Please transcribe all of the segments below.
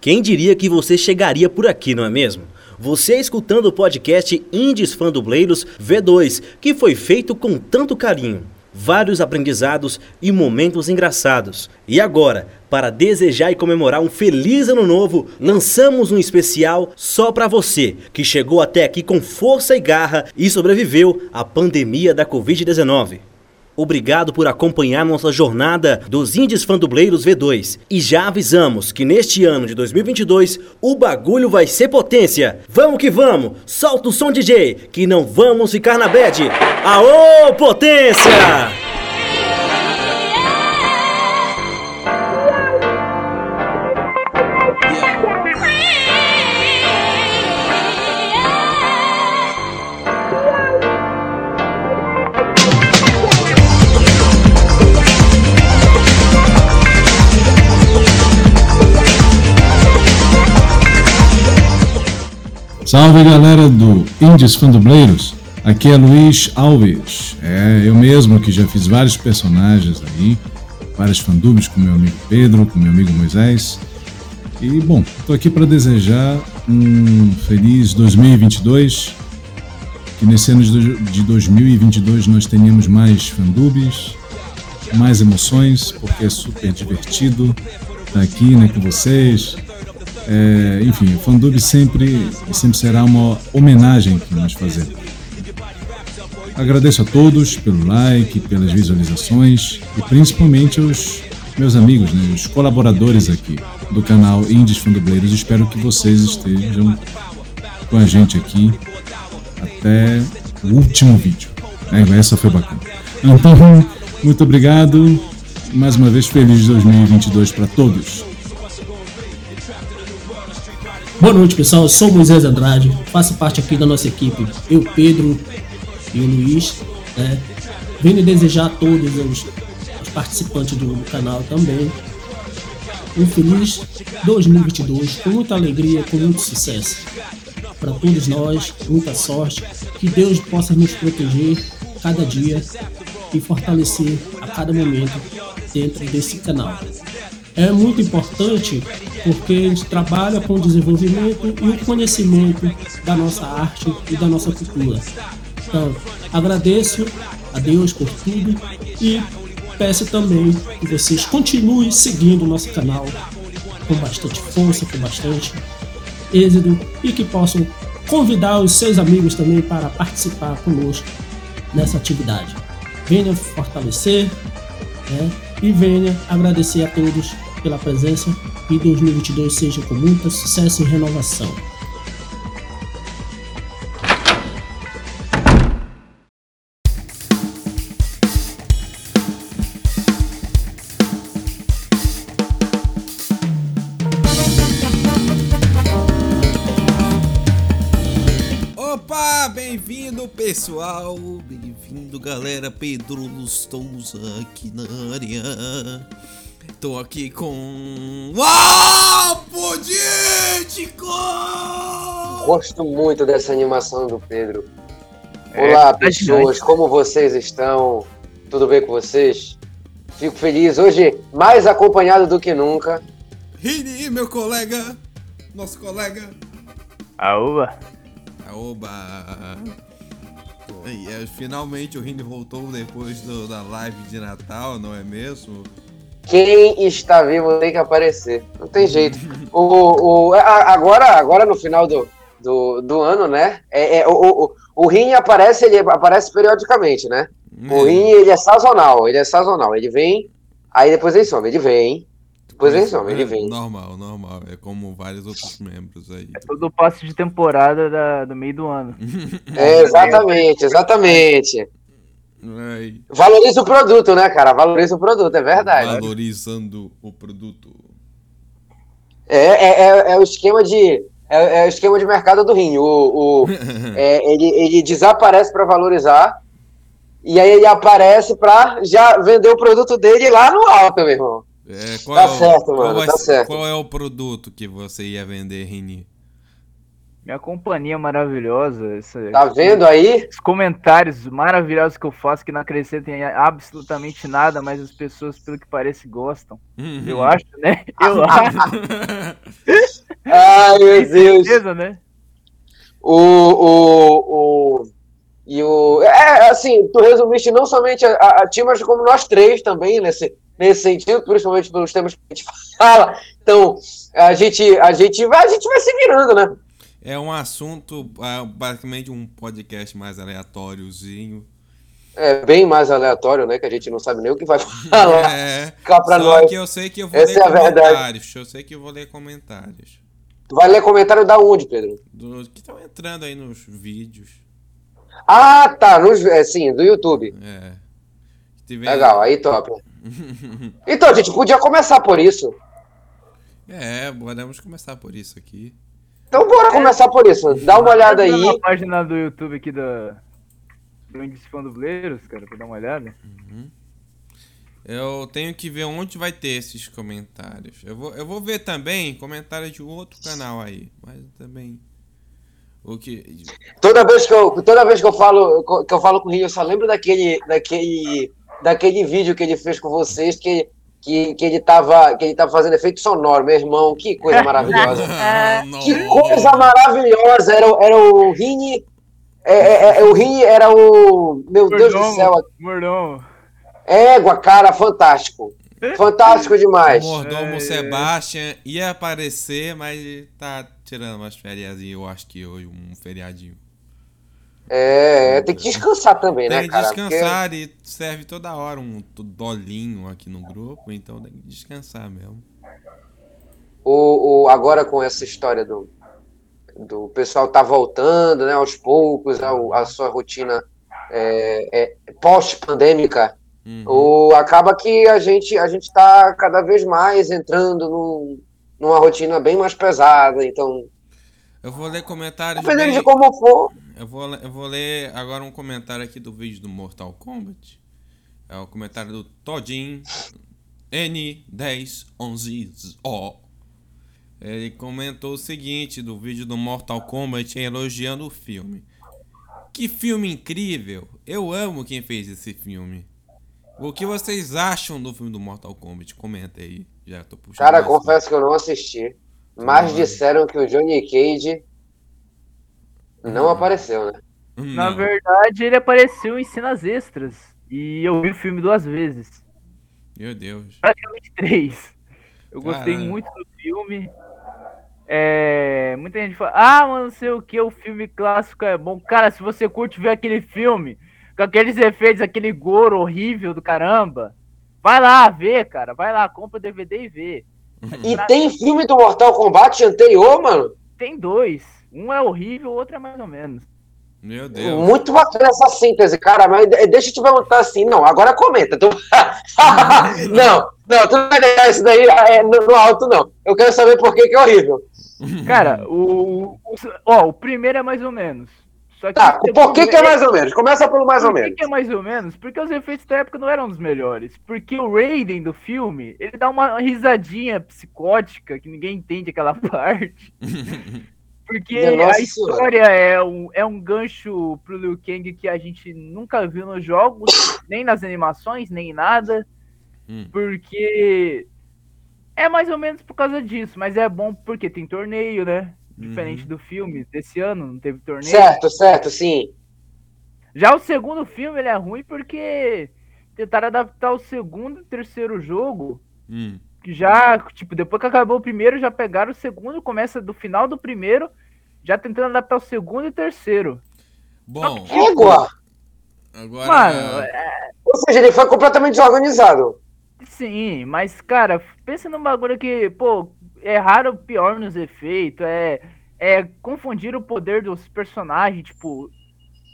Quem diria que você chegaria por aqui, não é mesmo? Você escutando o podcast Indies Fandubleiros V2, que foi feito com tanto carinho vários aprendizados e momentos engraçados. E agora, para desejar e comemorar um feliz ano novo, lançamos um especial só para você que chegou até aqui com força e garra e sobreviveu à pandemia da Covid-19. Obrigado por acompanhar nossa jornada dos Indies Fandubleiros V2. E já avisamos que neste ano de 2022 o bagulho vai ser potência. Vamos que vamos! Solta o som DJ, que não vamos ficar na bad. Aô, potência! Salve galera do Indies Fandubleiros, aqui é Luiz Alves, é eu mesmo que já fiz vários personagens aí, vários fandubes com meu amigo Pedro, com meu amigo Moisés. E bom, estou aqui para desejar um feliz 2022, que nesse ano de 2022 nós tenhamos mais fandubes, mais emoções, porque é super divertido estar aqui né, com vocês, é, enfim, o Fandub sempre, sempre será uma homenagem que nós fazemos. Agradeço a todos pelo like, pelas visualizações e principalmente aos meus amigos, né, os colaboradores aqui do canal Indies Fandubleiros. Espero que vocês estejam com a gente aqui até o último vídeo. É, essa foi bacana. Então, muito obrigado. Mais uma vez, feliz 2022 para todos. Boa noite, pessoal. Eu sou Moisés Andrade, faço parte aqui da nossa equipe, eu, Pedro e o Luiz. Né? Venho desejar a todos os, os participantes do, do, canal também um feliz 2022, com muita alegria, com muito sucesso. Para todos nós, muita sorte, que Deus possa nos proteger cada dia e fortalecer a cada momento dentro desse canal é muito importante porque a gente trabalha com o desenvolvimento e o conhecimento da nossa arte e da nossa cultura. Então, agradeço a Deus por tudo e peço também que vocês continuem seguindo o nosso canal com bastante força, com bastante êxito e que possam convidar os seus amigos também para participar conosco nessa atividade. Venha fortalecer, né? e venha agradecer a todos pela presença e 2022 seja com muito sucesso e renovação. Opa, bem-vindo pessoal, bem-vindo galera, Pedro Lustonza aqui na área. Tô aqui com. Uau! Político! Gosto muito dessa animação do Pedro. É, Olá, pessoas, como vocês estão? Tudo bem com vocês? Fico feliz hoje, mais acompanhado do que nunca. Rini, meu colega, nosso colega. Aoba. Aoba. E, é, finalmente o Rini voltou depois do, da live de Natal, não é mesmo? Quem está vivo tem que aparecer. Não tem jeito. O, o, agora, agora no final do, do, do ano, né? É, é, o, o, o Rini aparece, ele aparece periodicamente, né? O é. Rini, ele é sazonal, ele é sazonal. Ele vem, aí depois ele some. Ele vem, depois ele some, ele vem. Normal, normal. É como vários outros membros aí. É todo passe de temporada da, do meio do ano. É, exatamente, exatamente. Valoriza o produto, né, cara? Valoriza o produto, é verdade. Valorizando o produto. É, é, é, é o esquema de. É, é, o esquema de mercado do rim. O, o é, ele, ele desaparece para valorizar. E aí ele aparece para já vender o produto dele lá no alto, meu irmão. É, tá certo, mano. Tá certo. Qual é o produto que você ia vender, Rini? Minha companhia maravilhosa. Essa, tá vendo aí? Os comentários maravilhosos que eu faço que não acrescentam absolutamente nada, mas as pessoas, pelo que parece, gostam. Uhum. Eu acho, né? Eu acho. Ai, meu Deus. Certeza, né? O, o, o, e o. É, assim, tu resumiste não somente a, a, a ti, mas como nós três também, nesse, nesse sentido, principalmente pelos temas que a gente fala. Então, a gente, a gente, vai, a gente vai se virando, né? É um assunto, é, basicamente um podcast mais aleatóriozinho. É bem mais aleatório, né? Que a gente não sabe nem o que vai falar. É, Cá pra só nós. que eu sei que eu vou Essa ler é comentários. Eu sei que eu vou ler comentários. Tu vai ler comentário da onde, Pedro? Do, que estão entrando aí nos vídeos. Ah, tá. Nos, é, sim, do YouTube. É. Legal, aí top. Então, a gente podia começar por isso. É, podemos começar por isso aqui. Então, bora começar por isso. Dá uma olhada aí. Na página do YouTube aqui da. Do Índice Fandubleiros, cara, pra dar uma olhada. Eu tenho que ver onde vai ter esses comentários. Eu vou, eu vou ver também comentários de outro canal aí. Mas também. O que. Toda vez que eu, toda vez que eu falo que eu falo com o Rio, eu só lembro daquele, daquele, daquele vídeo que ele fez com vocês que, que, que ele tava que ele tava fazendo efeito sonoro, meu irmão, que coisa maravilhosa. Que Não. coisa maravilhosa! Era, o- era o Rini. É, é, é, o Rini era o. Meu Deus do céu! Mordomo. Égua, cara, fantástico. Fantástico O demais. mordomo É. Sebastian ia aparecer, mas tá tirando umas férias eu acho que hoje, um feriadinho. É, tem que descansar também, Tem né, que cara? descansar e serve toda hora um dolinho aqui no grupo, então tem que descansar mesmo. o, o, agora com essa história do, do pessoal tá voltando, né, aos poucos, a, a sua rotina é, é, pós-pandêmica, Uhum. o, acaba que a gente a gente está cada vez mais entrando num, numa rotina bem mais pesada, então, Eu vou ler comentários dependendo bem... de como for, Eu vou, eu vou ler agora um comentário aqui do vídeo do Mortal Kombat. É o comentário do Todin N1011O. Ele comentou o seguinte do vídeo do Mortal Kombat elogiando o filme. Que filme incrível! Eu amo quem fez esse filme. O que vocês acham do filme do Mortal Kombat? Comenta aí. Já tô puxando. cara, confesso que eu não assisti, mas disseram que o Johnny Cage não Uhum. apareceu, né? Na verdade, ele apareceu em cenas extras. E eu vi o filme duas vezes. Meu Deus. Praticamente três. Eu gostei Caralho. muito do filme. É, muita gente fala, ah, mano, não sei o que, o filme clássico é bom. Cara, se você curte ver aquele filme, com aqueles efeitos, aquele goro horrível do caramba, vai lá ver, cara. Vai lá, compra o DVD e vê. E tem filme do Mortal Kombat anterior, mano? Tem dois. Um é horrível, o outro é mais ou menos. Meu Deus. Muito bacana essa síntese, cara, mas de- deixa eu te perguntar assim, não, agora comenta. Tu... não, não, tu não vai deixar isso daí é, no, alto, não. Eu quero saber por que, que é horrível. Cara, o, o, ó, o primeiro é mais ou menos. Só que Tá, por que, que é mais ou menos? Começa pelo mais ou Por que, menos. que é mais ou menos? Porque os efeitos da época não eram dos melhores. Porque o Raiden do filme, ele dá uma risadinha psicótica que ninguém entende aquela parte. Porque a história é um, é um gancho pro Liu Kang que a gente nunca viu nos jogos, nem nas animações, nem em nada. Hum. Porque é mais ou menos por causa disso, mas é bom porque tem torneio, né? Diferente Uhum. do filme desse ano, não teve torneio. Certo, certo, sim. Já o segundo filme ele é ruim porque tentaram adaptar o segundo e terceiro jogo, Hum. que já, tipo, depois que acabou o primeiro, já pegaram o segundo, começa do final do primeiro, já tentando adaptar o segundo e terceiro. Bom, Égua! agora. Mano, é, Ou seja, ele foi completamente desorganizado. sim, mas, cara, pensa num bagulho que, pô, erraram pior nos efeitos, é, é confundir o poder dos personagens, tipo.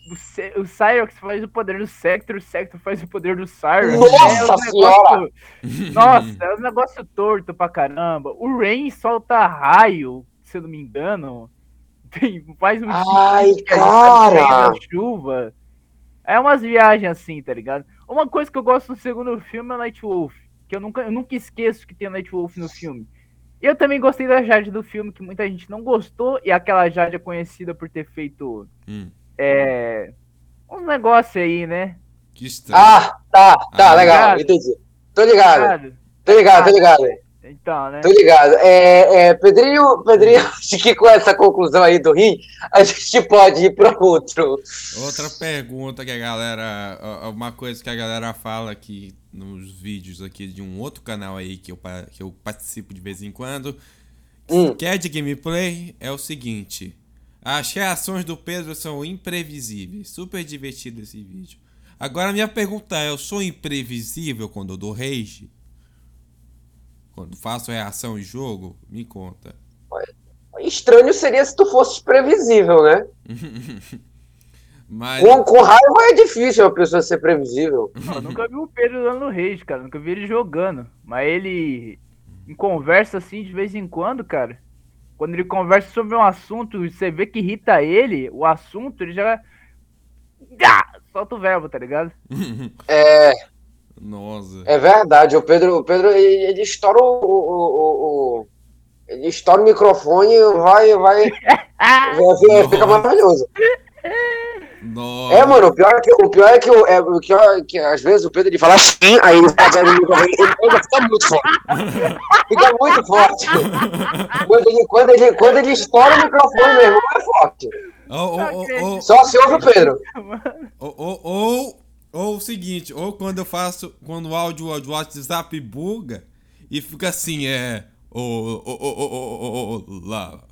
O, Ce- o Cyrax faz o poder do Sector, o Sector faz o poder do Cyrax. Nossa um senhora! Nossa, é um negócio torto pra caramba. O Rain solta raio, se eu não me engano. Tem, faz um Ai, tá cara! na chuva. É umas viagens assim, tá ligado? Uma coisa que eu gosto no segundo filme é o Night Wolf. Que eu nunca, eu nunca esqueço que tem Night Wolf no filme. Eu também gostei da Jade do filme, que muita gente não gostou. E aquela Jade é conhecida por ter feito Hum, é, uns negócios aí, né? que estranho. Ah, tá, tá, Ah, legal, ligado? entendi. Tô ligado, Ligado? tô ligado, tô ligado. Então, né? Tô ligado. É, é, Pedrinho, Pedrinho, acho que com essa conclusão aí do rim, a gente pode ir para outro. Outra pergunta que a galera. Uma coisa que a galera fala aqui nos vídeos aqui de um outro canal aí que eu, que eu participo de vez em quando. Hum. Que é de gameplay, é o seguinte. As reações do Pedro são imprevisíveis. Super divertido esse vídeo. Agora minha pergunta é, eu sou imprevisível quando eu dou rage? Quando faço reação em jogo? Me conta. Estranho seria se tu fosse previsível, né? Mas. Com, com raiva é difícil uma pessoa ser previsível. Eu nunca vi o Pedro dando rage, cara. Nunca vi ele jogando. Mas ele, em conversa assim, de vez em quando, cara. Quando ele conversa sobre um assunto e você vê que irrita ele, o assunto, ele já. Ah, solta o verbo, tá ligado? É, Nossa. é verdade. O Pedro, o Pedro ele, ele estoura o, o, o- o- Ele estoura o microfone e vai, vai. fica Nossa. maravilhoso. Nossa. É, mano, o pior é que, o pior é que, o, é, o pior é que às vezes o Pedro ele fala assim, aí ele dando o microfone, ele fica muito forte. Fica muito forte. Quando ele, quando ele, quando ele estoura o microfone, meu irmão, é forte. Ou, ou, ou, Só se ouve o Pedro. ou, ou, o seguinte, ou quando eu faço, quando o áudio do WhatsApp buga e fica assim, é. Ô, ô, ô, ô, ô, ô, ô, lá.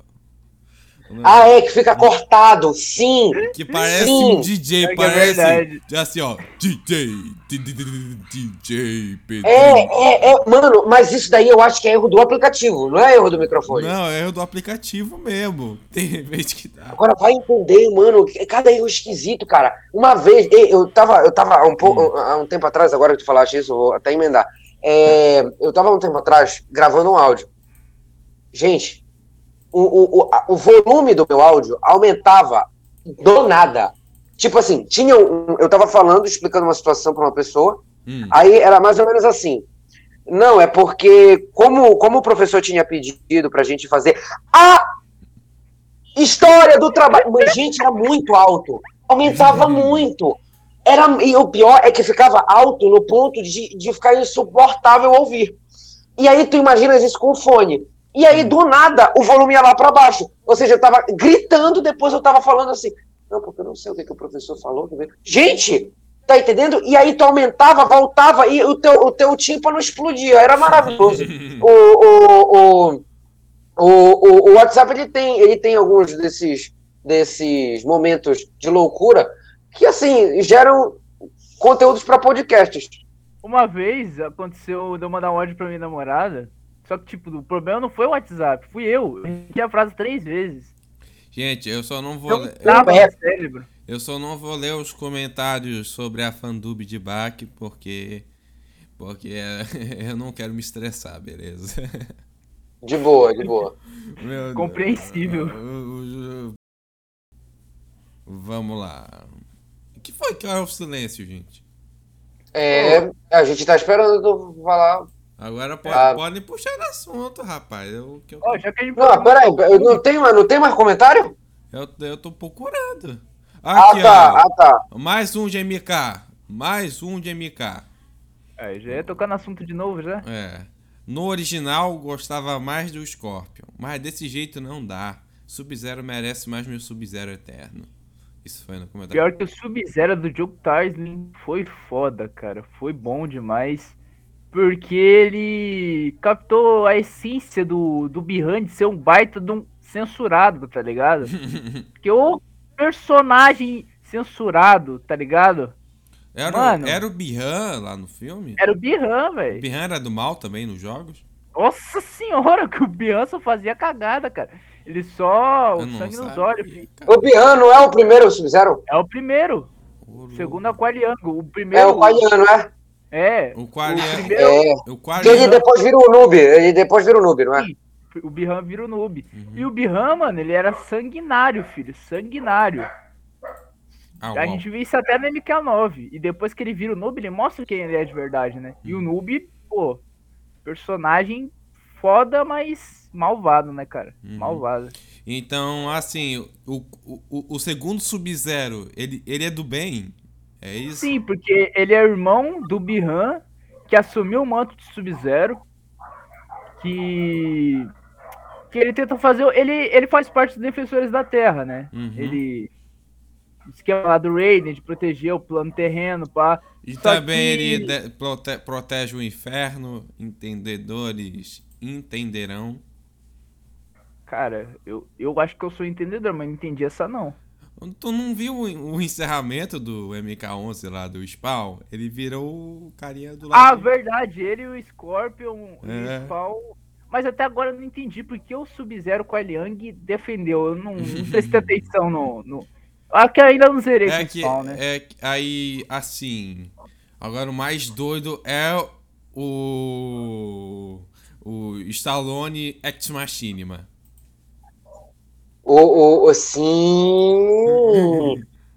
Ah, é, que fica cortado, sim. Que parece Sim. um DJ, É é parece. verdade. assim, ó. DJ, DJ, Pedro. É, é, é, mano, mas isso daí eu acho que é erro do aplicativo, não é erro do microfone. Não, é o do aplicativo mesmo. Tem vez que dá. Agora vai entender, mano, cada erro esquisito, cara. Uma vez, eu tava, eu tava há um, pouco, há um tempo atrás, agora que tu falaste isso, eu vou até emendar. É, eu tava há um tempo atrás gravando um áudio. Gente, o, o, o, volume do meu áudio aumentava do nada. Tipo assim, tinha um, eu tava falando, explicando uma situação pra uma pessoa, Hum. Aí era mais ou menos assim. Não, é porque, como, como o professor tinha pedido pra gente fazer a história do trabalho. Gente, era muito alto. Aumentava muito. Era, e o pior é que ficava alto no ponto de, de ficar insuportável ouvir. E aí tu imaginas isso com o fone. E aí, do nada, o volume ia lá pra baixo. Ou seja, eu tava gritando, depois eu tava falando assim. Não, porque eu não sei o que, que o professor falou. Gente, Tá entendendo? E aí tu aumentava, voltava e o teu, o teu tímpano explodia. Era maravilhoso. o, o, o, o, o, o WhatsApp ele tem, ele tem alguns desses, desses momentos de loucura que, assim, geram conteúdos para podcasts. Uma vez aconteceu de eu mandar um áudio pra minha namorada. Só que, tipo, o problema não foi o WhatsApp, fui eu. Eu repeti a frase três vezes. Gente, eu só não vou. Eu- ler- Tava é. cérebro. Eu só não vou ler os comentários sobre a fandub de Bach porque. Porque é, eu não quero me estressar, beleza? De boa, de boa. Meu Deus. Compreensível. Vamos lá. O que foi que é o silêncio, gente? É, a gente tá esperando tu falar. Agora pode, Ah. podem puxar assunto, rapaz. Eu, que eu, Ó, já que a gente Não, peraí, eu não tem, não tem mais comentário? eu, eu tô procurando. Ah, Aqui, tá, ó. ah, tá. Mais um de MK. Mais um de MK. É, já ia tocar no assunto de novo já. É. No original, gostava mais do Scorpion. Mas desse jeito não dá. Sub-Zero merece mais meu Sub-Zero eterno. Isso foi no comentário. Pior que o Sub-Zero do Joe Taslim foi foda, cara. Foi bom demais. Porque ele captou a essência do, do Bihan de ser um baita de um censurado, tá ligado? Porque o personagem censurado, tá ligado? Era, Mano. era o Bihan lá no filme? Era o Bihan, O velho. Bihan era do mal também nos jogos? Nossa senhora, que o Bihan só fazia cagada, cara. Ele só. Eu O sangue nos olhos. filho. O Bihan não é o primeiro Sub-Zero? É o primeiro. Ô, Segundo a Qualiango. O É primeiro. o Qualiano, é? É. O Qualia... O primeiro. É. O Qualia... ele depois vira o noob. Ele depois vira o noob, não é? Sim. O Bihan vira o noob. Uhum. E o Bihan, mano, ele era sanguinário, filho. Sanguinário. Ah, A uau. gente vê isso até no MK9. E depois que ele vira o noob, ele mostra quem ele é de verdade, né? E o Uhum. noob, pô, personagem foda, mas malvado, né, cara? Uhum. Malvado. Então, assim, o, o, o- o segundo Sub-Zero, ele, ele é do bem? É isso? Sim, porque ele é irmão do Bihan, que assumiu o manto de Sub-Zero. que que ele tenta fazer, ele ele faz parte dos defensores da Terra, né? Uhum. Ele esquema lá do Raiden de proteger o plano terreno, pá. E Só também que- ele de- prote- protege o inferno, entendedores entenderão. Cara, eu, eu acho que eu sou entendedor, mas não entendi essa não. Tu não viu o encerramento do MK11 lá do Spawn? Ele virou o carinha do Ah, lado. verdade, ele e o Scorpion e É. o Spawn. Mas até agora eu não entendi porque o Sub-Zero com a Liang defendeu. Eu não, não prestei atenção no. no... Ah, que ainda não zerei com É o que, Spawn, né? é que- aí, assim. Agora o mais doido é o. O Stallone Ex Machinima. O, o, o sim.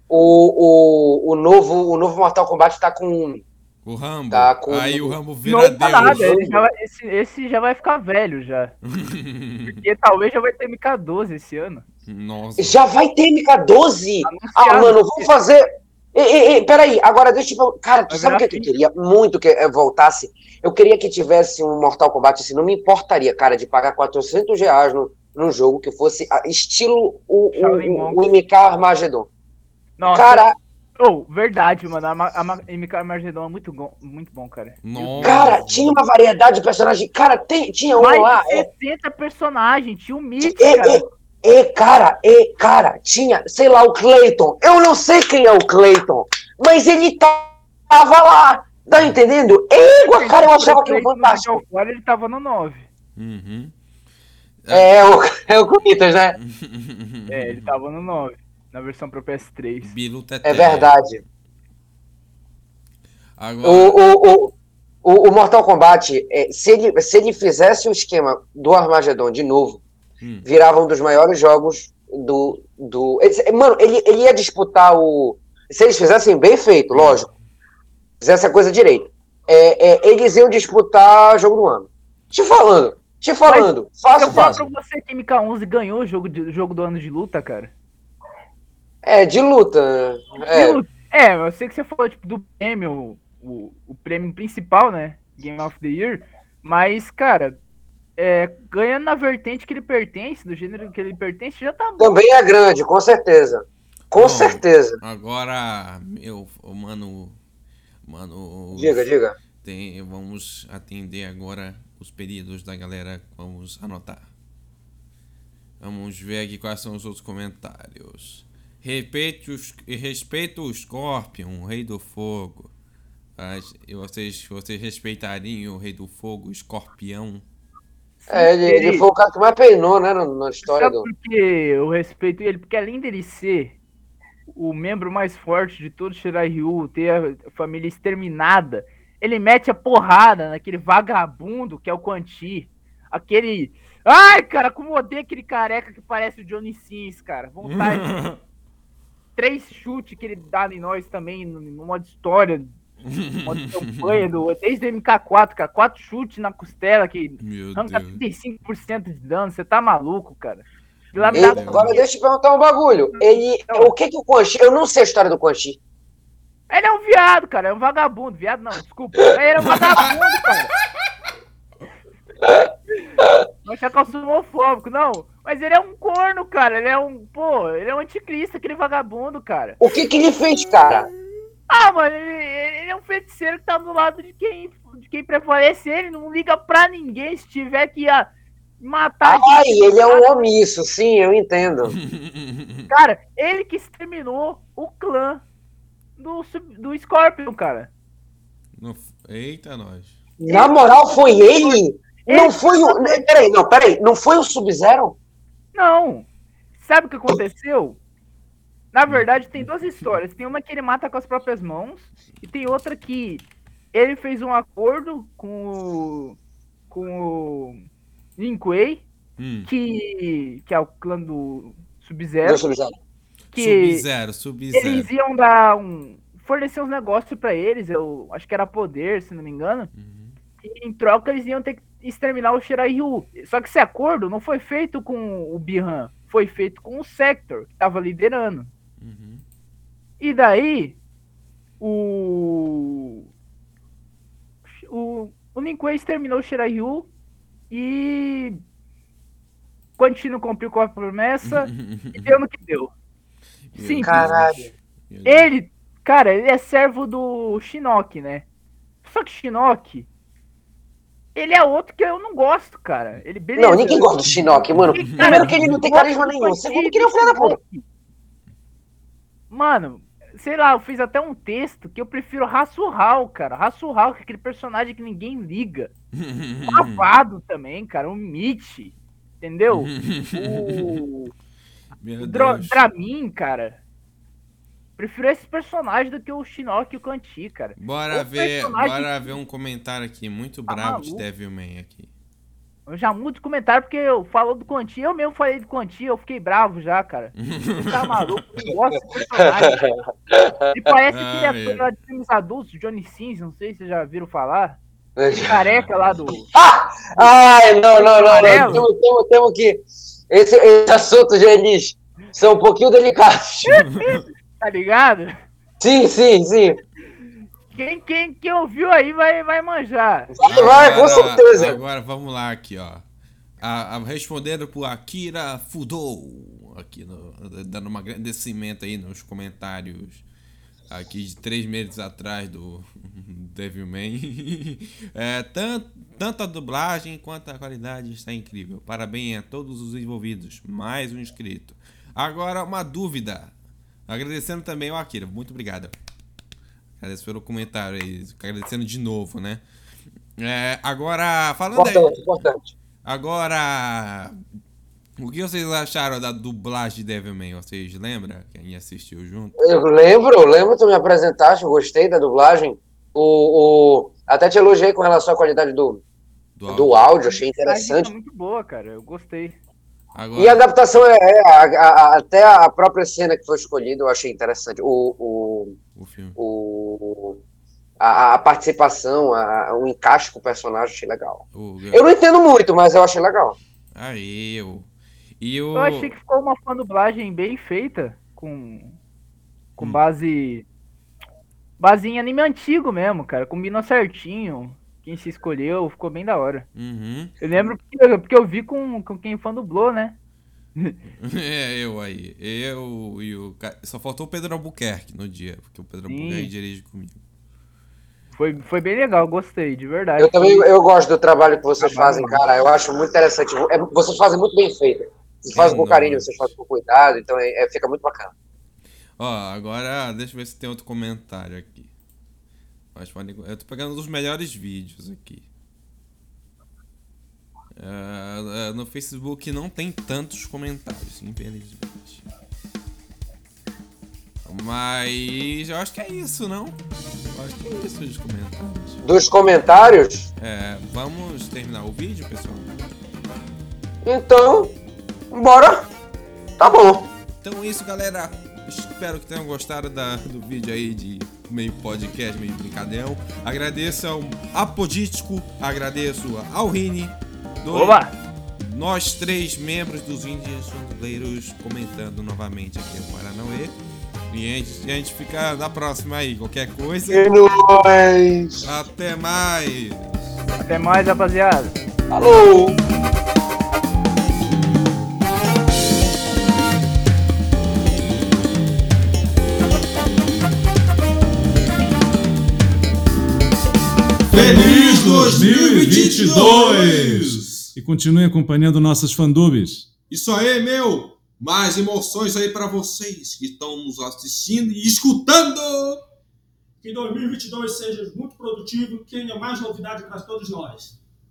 o, o, o, novo, o novo Mortal Kombat tá com. O Rambo. Tá com- Aí o Rambo vira Não tá nada, Deus. ele já vai- esse, esse já vai ficar velho já. Porque talvez já vai ter MK12 esse ano. Nossa. Já vai ter MK12? Ah, Anunciado. mano, vamos fazer. Ei, ei, ei, peraí, agora deixa eu. Cara, tu sabe o que, eu queria muito que voltasse? Eu queria que tivesse um Mortal Kombat assim, não me importaria, cara, de pagar 400 reais no, num jogo que fosse estilo o, o, o, o MK Armageddon. Nossa, Cara, oh, verdade, mano. A, a Ma- MK Armageddon é muito bom, muito bom, cara. Nossa. cara, tinha uma variedade de personagens. Cara, tem, tinha um Mais lá. de é, 70 personagens, tinha o Mitch, E, cara. e, e, cara, e, cara, tinha, sei lá, o Clayton. Eu não sei quem é o Clayton, mas ele tava lá. Tá entendendo? Égua, cara, eu achava que era fantástico. Agora ele tava no 9. Uhum. É, o, é o Corinthians, né? É, ele tava no 9. Na versão pro PS3. Bilu Teté. É verdade. Agora, O, o, o, o, o Mortal Kombat, é, se, ele, se ele fizesse o esquema do Armagedon de novo, Hum. virava um dos maiores jogos do. do ele- mano, ele, ele ia disputar o. Se eles fizessem bem feito, lógico. Fizesse a coisa direito. É, é, eles iam disputar jogo do ano. Te falando, te falando. Fácil, Eu falo fácil. pra você que MK11 ganhou o jogo, de, jogo do ano de luta, cara. É, de luta. né? É. De luta. É, eu sei que você falou tipo, do prêmio, o, o prêmio principal, né? Game of the Year. Mas, cara, é, ganhando na vertente que ele pertence, do gênero que ele pertence, já tá bom. Também é grande, com certeza. Com Bom. certeza. agora, meu, mano. Mano. Diga, diga. Tem, vamos atender agora os pedidos da galera. Vamos anotar. Vamos ver aqui quais são os outros comentários. Respeito, os, respeito o Scorpion, o Rei do Fogo. Mas e vocês, vocês respeitariam o Rei do Fogo, o Escorpião? É, ele, ele foi o cara que mais peinou, né, na, na história Sabe do. por que eu respeito ele? Porque além dele ser o membro mais forte de todo Shirai Ryu, ter a família exterminada, ele mete a porrada naquele vagabundo que é o Quan Chi. Aquele. Ai, cara, como eu odeio aquele careca que parece o Johnny Sins, cara. Vontade de três chutes que ele dá em nós também, no, no modo história, no modo campanha, do, desde o MK4, cara. Quatro chutes na costela que Meu arranca Deus. 35% de dano. Você tá maluco, cara. Lá me Ele- dá- agora deixa eu te perguntar um bagulho. Ele. O que que o Quan Chi- Eu não sei a história do Quan Chi. Ele é um viado, cara. É um vagabundo. Viado não, desculpa. Ele é um vagabundo, cara. Não sou homofóbico, não. Mas ele é um corno, cara. Ele é um. Pô, ele é um anticristo, aquele vagabundo, cara. O que que ele fez, cara? Ah, mano, ele, ele é um feiticeiro que tá do lado de quem, de quem prevalece. Ele não liga pra ninguém se tiver que ah, matar a Ai, gente. ele é um omisso, sim, eu entendo. Cara, ele que exterminou o clã do, do Scorpion, cara. Não- Eita, nós. Na moral, foi ele? Não foi o. Peraí, não, peraí. Não foi o Sub-Zero? Não. Sabe o que aconteceu? Na verdade, tem duas histórias. Tem uma que ele mata com as próprias mãos, e tem outra que ele fez um acordo com o. com o. Lin Kuei, Hum. que. que é o clã do Sub-Zero, Sub-Zero. Que Sub-Zero, Sub-Zero. eles iam dar um. fornecer uns negócios pra eles, eu acho que era poder, se não me engano. Uhum. E em troca eles iam ter que exterminar o Shirai Ryu. Só que esse acordo não foi feito com o Bihan, foi feito com o Sector, que tava liderando. Uhum. E daí, o. O, o Lin Kuei exterminou o Shirai Ryu E. Quanti não cumpriu com a promessa e deu no que deu. Simples. Caralho. Ele, cara, ele é servo do Shinnok, né? Só que Shinnok, ele é outro que eu não gosto, cara. Ele beleza. Não, ninguém gosta do Shinnok, mano. Primeiro que ele não tem carisma nenhum. Segundo que ele é um filho da puta. Mano, sei lá, eu fiz até um texto que eu prefiro Hassurral, cara. Hassurral, que é aquele personagem que ninguém liga. Lavado também, cara. O Mitch. Entendeu? o Meu o Dro- Deus. Dramin, cara. Prefiro esse personagem do que o Shinnok e o Kanti, cara. Bora O ver, personagem- bora ver um comentário aqui, muito Tá bravo de maluco? Devilman aqui. Eu já mudo o comentário porque eu falo do Quanti. Eu mesmo falei do Quanti, eu fiquei bravo já, cara. Ele tá maluco, eu não gosto desse personagem. Ele parece Ah, ator é. lá de filmes adultos, Johnny Sins, não sei se vocês já viram falar. Careca lá do. Ai, não, não, não, não. Temos, temos, temos que. Esse, esse assunto, eles são um pouquinho delicados. Tá ligado? Sim, sim, sim. Quem, quem, quem ouviu aí vai, vai manjar. Vai, vai, com certeza. Agora vamos lá aqui, ó. A, a- respondendo por Akira Fudou. Aqui, no- dando um agradecimento aí nos comentários. Aqui de três meses atrás do Devilman. É, tan- tanto a dublagem quanto a qualidade está incrível. Parabéns a todos os envolvidos. Mais um inscrito. Agora, uma dúvida. Agradecendo também ao Akira. Muito obrigado. Agradeço pelo comentário aí. Agradecendo de novo, né? É, agora, falando aí. Importante, importante. Agora, o que vocês acharam da dublagem de Devilman? Vocês lembram? Quem assistiu junto? Eu lembro, lembro, tu me apresentaste, eu gostei da dublagem. O, o, até te elogiei com relação à qualidade do, Do do áudio, achei Tá interessante. muito boa, cara. Eu gostei. Agora, E a adaptação é, é, a- a- a- até a própria cena que foi escolhida, eu achei interessante. O, o, o filme. o, a, a participação, a, o encaixe com o personagem, achei legal. O, Eu não entendo muito, mas eu achei legal. aí, eu. E o. Eu achei que ficou uma fã dublagem bem feita, com, com Hum. base. Base em anime antigo mesmo, cara. Combinou certinho. Quem se escolheu, ficou bem da hora. Uhum. Eu lembro porque, porque eu vi com, com quem fã dublou, né? É, eu aí. Eu e o. Só faltou o Pedro Albuquerque no dia, porque o Pedro Sim. Albuquerque dirige comigo. Foi, foi bem legal, gostei, de verdade. Eu também eu gosto do trabalho que vocês fazem, cara. Eu acho muito interessante. É, vocês fazem muito bem feito. Vocês fazem com carinho, vocês fazem com cuidado, então é, é- fica muito bacana. Ó, agora deixa eu ver se tem outro comentário aqui. Mas podem- Eu tô pegando os melhores vídeos aqui. Ah, ah, no Facebook não tem tantos comentários, infelizmente. Mas eu acho que é isso, não? Eu acho que é isso os comentários. Dos comentários, É, vamos terminar o vídeo, pessoal? então, Bora. Tá bom. Então é isso, galera. Espero que tenham gostado da, do vídeo aí de meio podcast, meio brincadeão Agradeço ao Apodítico, agradeço ao Rini. Do... Oba! Nós três membros dos Índios Sonduleiros comentando novamente aqui no Paranauê. E a gente, a gente fica na próxima aí, qualquer coisa. Até mais! Até mais, Até mais rapaziada! Falou! 2022. E continue acompanhando nossas fandubes. Isso aí, meu! Mais emoções aí para vocês que estão nos assistindo e escutando! Que 2022 seja muito produtivo, que tenha mais novidade para todos nós.